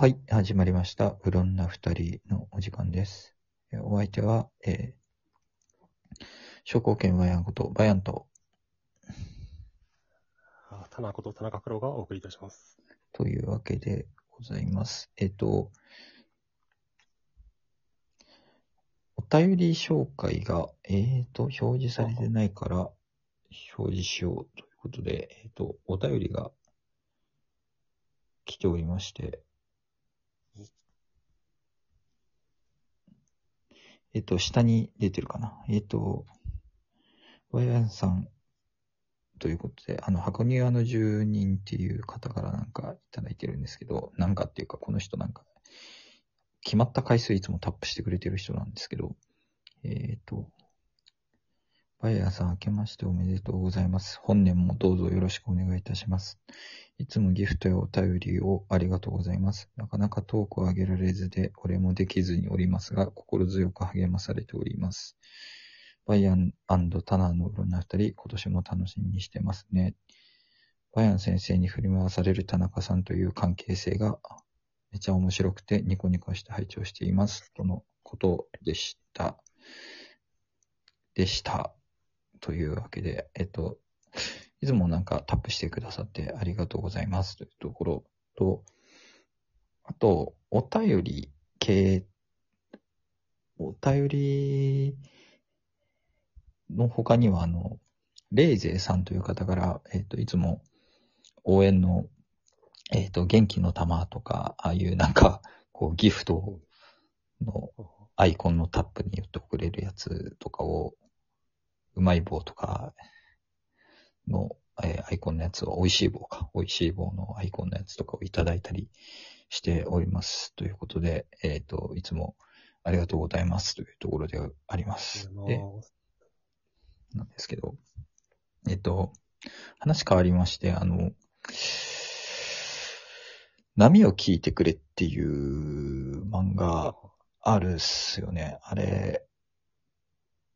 はい、始まりました。うろんな二人のお時間です。えーお相手は、えー、商工券バヤンこと、バヤンと、あ田中と田中黒がお送りいたします。というわけでございます。えっ、と、お便り紹介が、えっ、と、表示されてないから、表示しようということで、えっ、と、お便りが来ておりまして、えっ、と、下に出てるかな。えっ、と、ワイワンさんということで、あの、箱庭の住人っていう方からなんかいただいてるんですけど、なんかっていうか、この人なんか、決まった回数いつもタップしてくれてる人なんですけど、えっ、と、バイヤーさん明けましておめでとうございます。本年もどうぞよろしくお願いいたします。いつもギフトやお便りをありがとうございます。なかなかトークを上げられずで、お礼もできずにおりますが、心強く励まされております。バイアンタナーのいろんな二人、今年も楽しみにしてますね。バイアン先生に振り回される田中さんという関係性がめちゃ面白くてニコニコして拝聴しています。とのことでした。でした。というわけで、えっと、いつもなんかタップしてくださってありがとうございますというところと、あと、お便り系、お便りの他には、あの、レイゼーさんという方から、えっ、と、いつも応援の、えっ、と、元気の玉とか、ああいうなんか、こう、ギフトのアイコンのタップに言ってくれるやつとかを、うまい棒とかの、えーアイコンのやつを、美味しい棒か、美味しい棒のアイコンのやつとかをいただいたりしております。ということで、えっ、と、いつもありがとうございますというところであります。で、なんですけど、えっと、話変わりまして、あの、波を聞いてくれっていう漫画あるっすよね。あれ、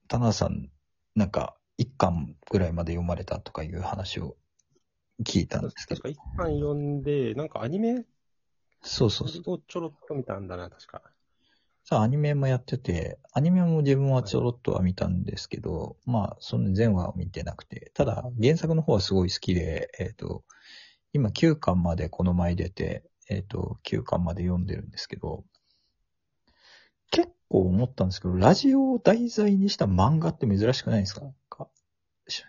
田中さん、なんか、一巻ぐらいまで読まれたとかいう話を聞いたんですけど確か、一巻読んで、なんかアニメそうそうそう。をちょろっと見たんだな、確か。さあ、アニメもやってて、アニメも自分はちょろっとは見たんですけど、まあ、その全話は見てなくて、ただ、原作の方はすごい好きで、えっ、と、今9巻までこの前出て、えっ、と、9巻まで読んでるんですけど、結構思ったんですけど、ラジオを題材にした漫画って珍しくないですか？なんか？し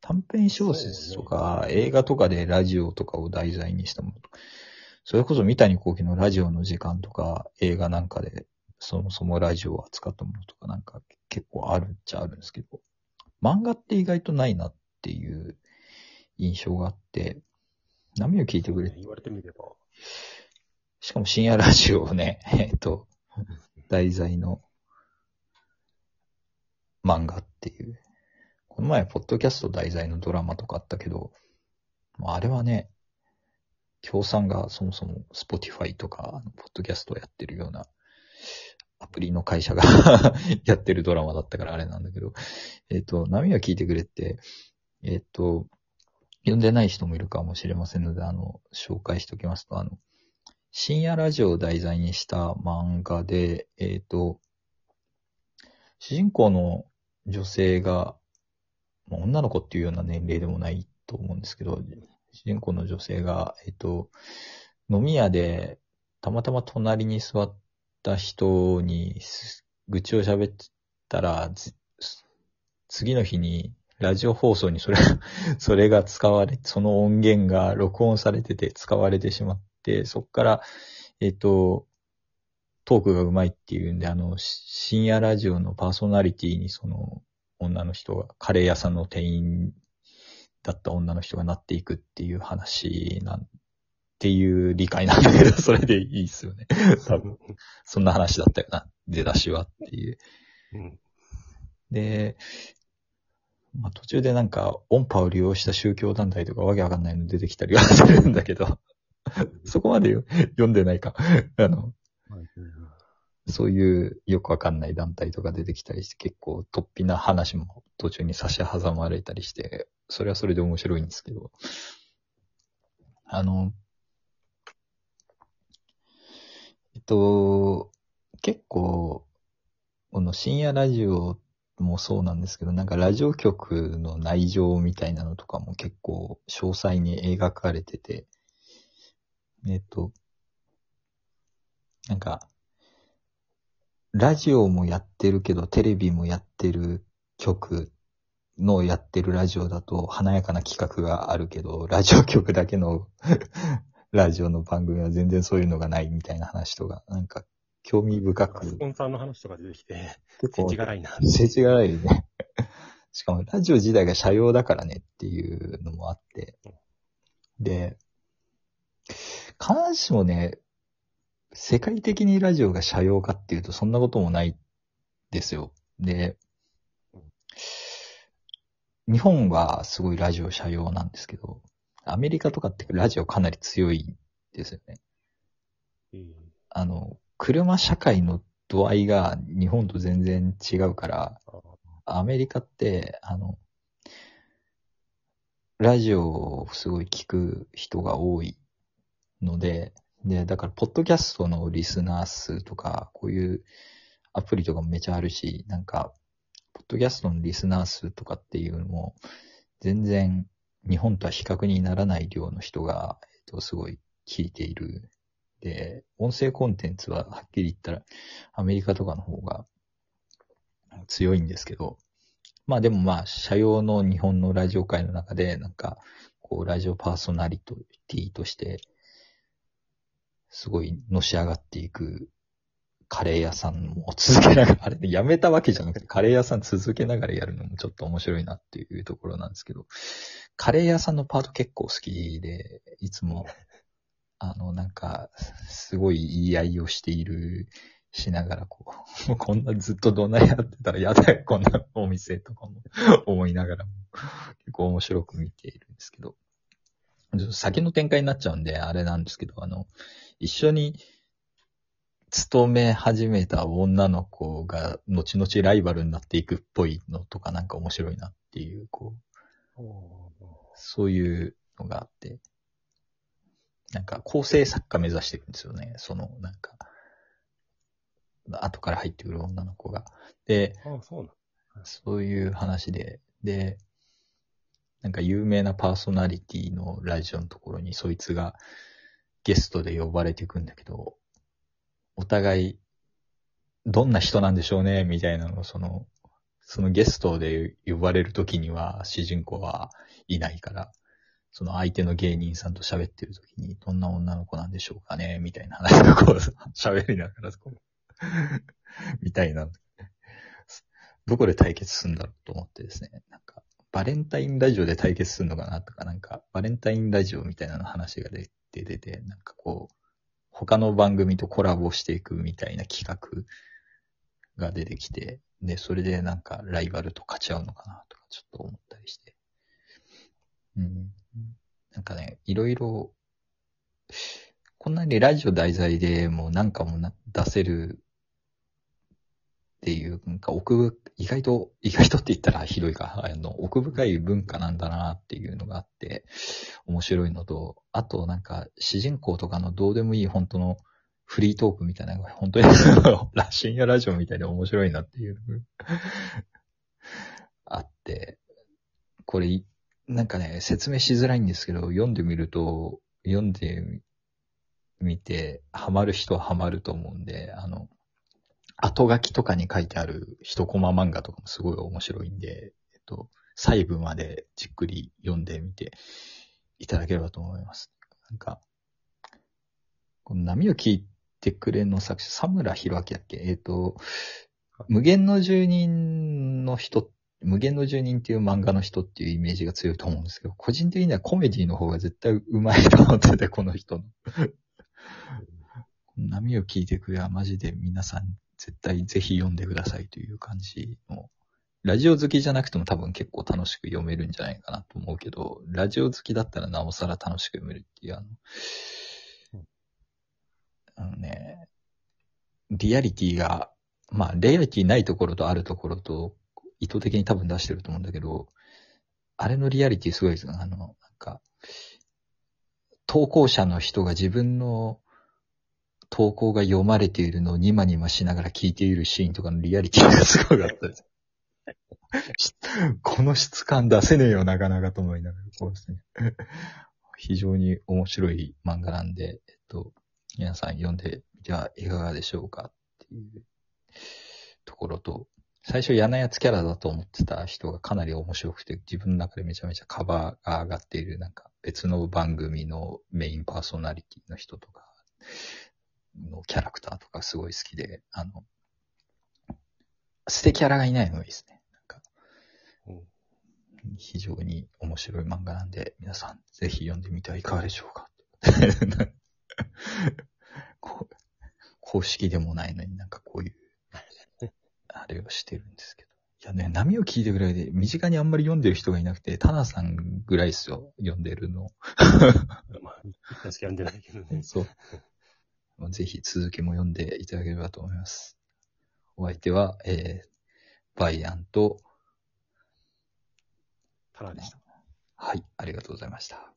短編小説とか、映画とかでラジオとかを題材にしたものとか、それこそ三谷幸喜のラジオの時間とか、映画なんかで、そもそもラジオを扱ったものとかなんか結構あるっちゃあるんですけど、漫画って意外とないなっていう印象があって、波を聞いてくれ言われてみれば。しかも深夜ラジオをね、えっと、題材の漫画っていう。この前、ポッドキャスト題材のドラマとかあったけど、まああれはね、協賛がそもそも Spotify とか、ポッドキャストをやってるようなアプリの会社が やってるドラマだったからあれなんだけど、えっ、と、波は聞いてくれって、えっ、と、読んでない人もいるかもしれませんので、あの、紹介しておきますと、あの、深夜ラジオを題材にした漫画で、えっ、と、主人公の女性が、まあ女の子っていうような年齢でもないと思うんですけど、主人公の女性が、えっ、と、飲み屋でたまたま隣に座った人に愚痴を喋ったら、次の日にラジオ放送にそれ、それが使われ、その音源が録音されてて使われてしまって、そっから、えっ、と、トークが上手いっていうんで、あの、し深夜ラジオのパーソナリティにその女の人が、カレー屋さんの店員だった女の人がなっていくっていう話なん、っていう理解なんだけど、それでいいっすよね。多分、そんな話だったよな、出だしはっていう。うん。で、まあ、途中でなんか音波を利用した宗教団体とかわけわかんないの出てきたりはするんだけど、そこまでよ読んでないか。あの、そういうよくわかんない団体とか出てきたりして結構突飛な話も途中に差し挟まれたりして、それはそれで面白いんですけど、あの、と、結構、この深夜ラジオもそうなんですけど、なんかラジオ局の内情みたいなのとかも結構詳細に描かれてて、えっと、なんか、ラジオもやってるけど、テレビもやってる曲のやってるラジオだと華やかな企画があるけど、ラジオ局だけの ラジオの番組は全然そういうのがないみたいな話とか、なんか興味深く。スポンサーの話とか出てきて、結世知辛いな。世知辛いね。しかもラジオ自体が社用だからねっていうのもあって。で、必ずしもね、世界的にラジオが社用かっていうとそんなこともないですよ。で、日本はすごいラジオ社用なんですけど、アメリカとかってラジオかなり強いですよね。うんあの、車社会の度合いが日本と全然違うから、あアメリカって、あの、ラジオをすごい聞く人が多いので、で、だから、ポッドキャストのリスナー数とか、こういうアプリとかもめちゃあるし、なんか、ポッドキャストのリスナー数とかっていうのも、全然日本とは比較にならない量の人が、えっと、すごい聞いている。で、音声コンテンツははっきり言ったら、アメリカとかの方が強いんですけど、まあでもまあ、社用の日本のラジオ界の中で、なんか、こう、ラジオパーソナリティとして、すごいのし上がっていくカレー屋さんも続けながら、あれ、やめたわけじゃなくて、カレー屋さん続けながらやるのもちょっと面白いなっていうところなんですけど、カレー屋さんのパート結構好きで、いつも、あの、なんか、すごい言い合いをしている、しながら、こう、もうこんなずっとどんなやってたらやだよ、こんなお店とかも思いながらも、結構面白く見ているんですけど、ちょっと先の展開になっちゃうんで、あれなんですけど、あの、一緒に勤め始めた女の子が、後々ライバルになっていくっぽいのとかなんか面白いなっていう、こう、おそういうのがあって、なんか構成作家目指してるんですよね。その、なんか、後から入ってくる女の子が。で、ーあそうなんそういう話で、で、なんか有名なパーソナリティのラジオのところにそいつがゲストで呼ばれていくんだけど、お互い、どんな人なんでしょうね、みたいなのを、その、そのゲストで呼ばれるときには主人公はいないから、その相手の芸人さんと喋ってるときに、どんな女の子なんでしょうかね、みたいな話をこう喋りながら、こう、みたいな。どこで対決するんだろうと思ってですね、バレンタインラジオで対決するのかなとか、なんか、バレンタインラジオみたいなの話が出て出て、なんかこう、他の番組とコラボしていくみたいな企画が出てきて、で、それでなんかライバルと勝ち合うのかなとかちょっと思ったりして。うん。なんかね、いろいろ、こんなにラジオ題材でもうなんかもな出せるっていう、なんか奥ぶ、意外と、意外とって言ったらひどいか、あの、奥深い文化なんだなっていうのがあって、面白いのと、あとなんか、主人公とかのどうでもいい本当のフリートークみたいなのが本当にラ深夜ラジオみたいで面白いなっていうあって、これ、なんかね、説明しづらいんですけど、読んでみると、読んでみて、ハマる人はハマると思うんで、あの、後書きとかに書いてある一コマ漫画とかもすごい面白いんで、えっと、細部までじっくり読んでみていただければと思います。なんか、この波を聞いてくれの作者、佐村弘明だっけ？えっ、と、無限の住人の人、無限の住人っていう漫画の人っていうイメージが強いと思うんですけど、個人的にはコメディの方が絶対うまいと思ってて、この人の。波を聞いてくれはマジで皆さん絶対ぜひ読んでくださいという感じの、ラジオ好きじゃなくても多分結構楽しく読めるんじゃないかなと思うけど、ラジオ好きだったらなおさら楽しく読めるっていう、あの、あのね、リアリティが、まあ、リアリティないところとあるところと、意図的に多分出してると思うんだけど、あれのリアリティすごいですよ。あの、なんか、投稿者の人が自分の投稿が読まれているのをニマニマしながら聞いているシーンとかのリアリティがすごかったです。この質感出せねえよ、なかなかと思いながら、こうですね。非常に面白い漫画なんで、えっと、皆さん読んでみてはいかがでしょうかっていうところと、最初嫌なやつキャラだと思ってた人がかなり面白くて、自分の中でめちゃめちゃカバーが上がっている、なんか別の番組のメインパーソナリティの人とか、キャラクターとかすごい好きで、あの、捨てキャラがいないのがいいですね。なんか、うん非常に面白い漫画なんで、皆さんぜひ読んでみてはいかがでしょうか。こう公式でもないのになんかこういう、あれをしてるんですけど。いやね、波を聞いてぐらいで、身近にあんまり読んでる人がいなくて、タナさんぐらいですよ、読んでるの。まあ、一回しか読んでないけどね。そう。まあぜひ続きも読んでいただければと思います。お相手は、えー、バイアンと、タラでした。はい、ありがとうございました。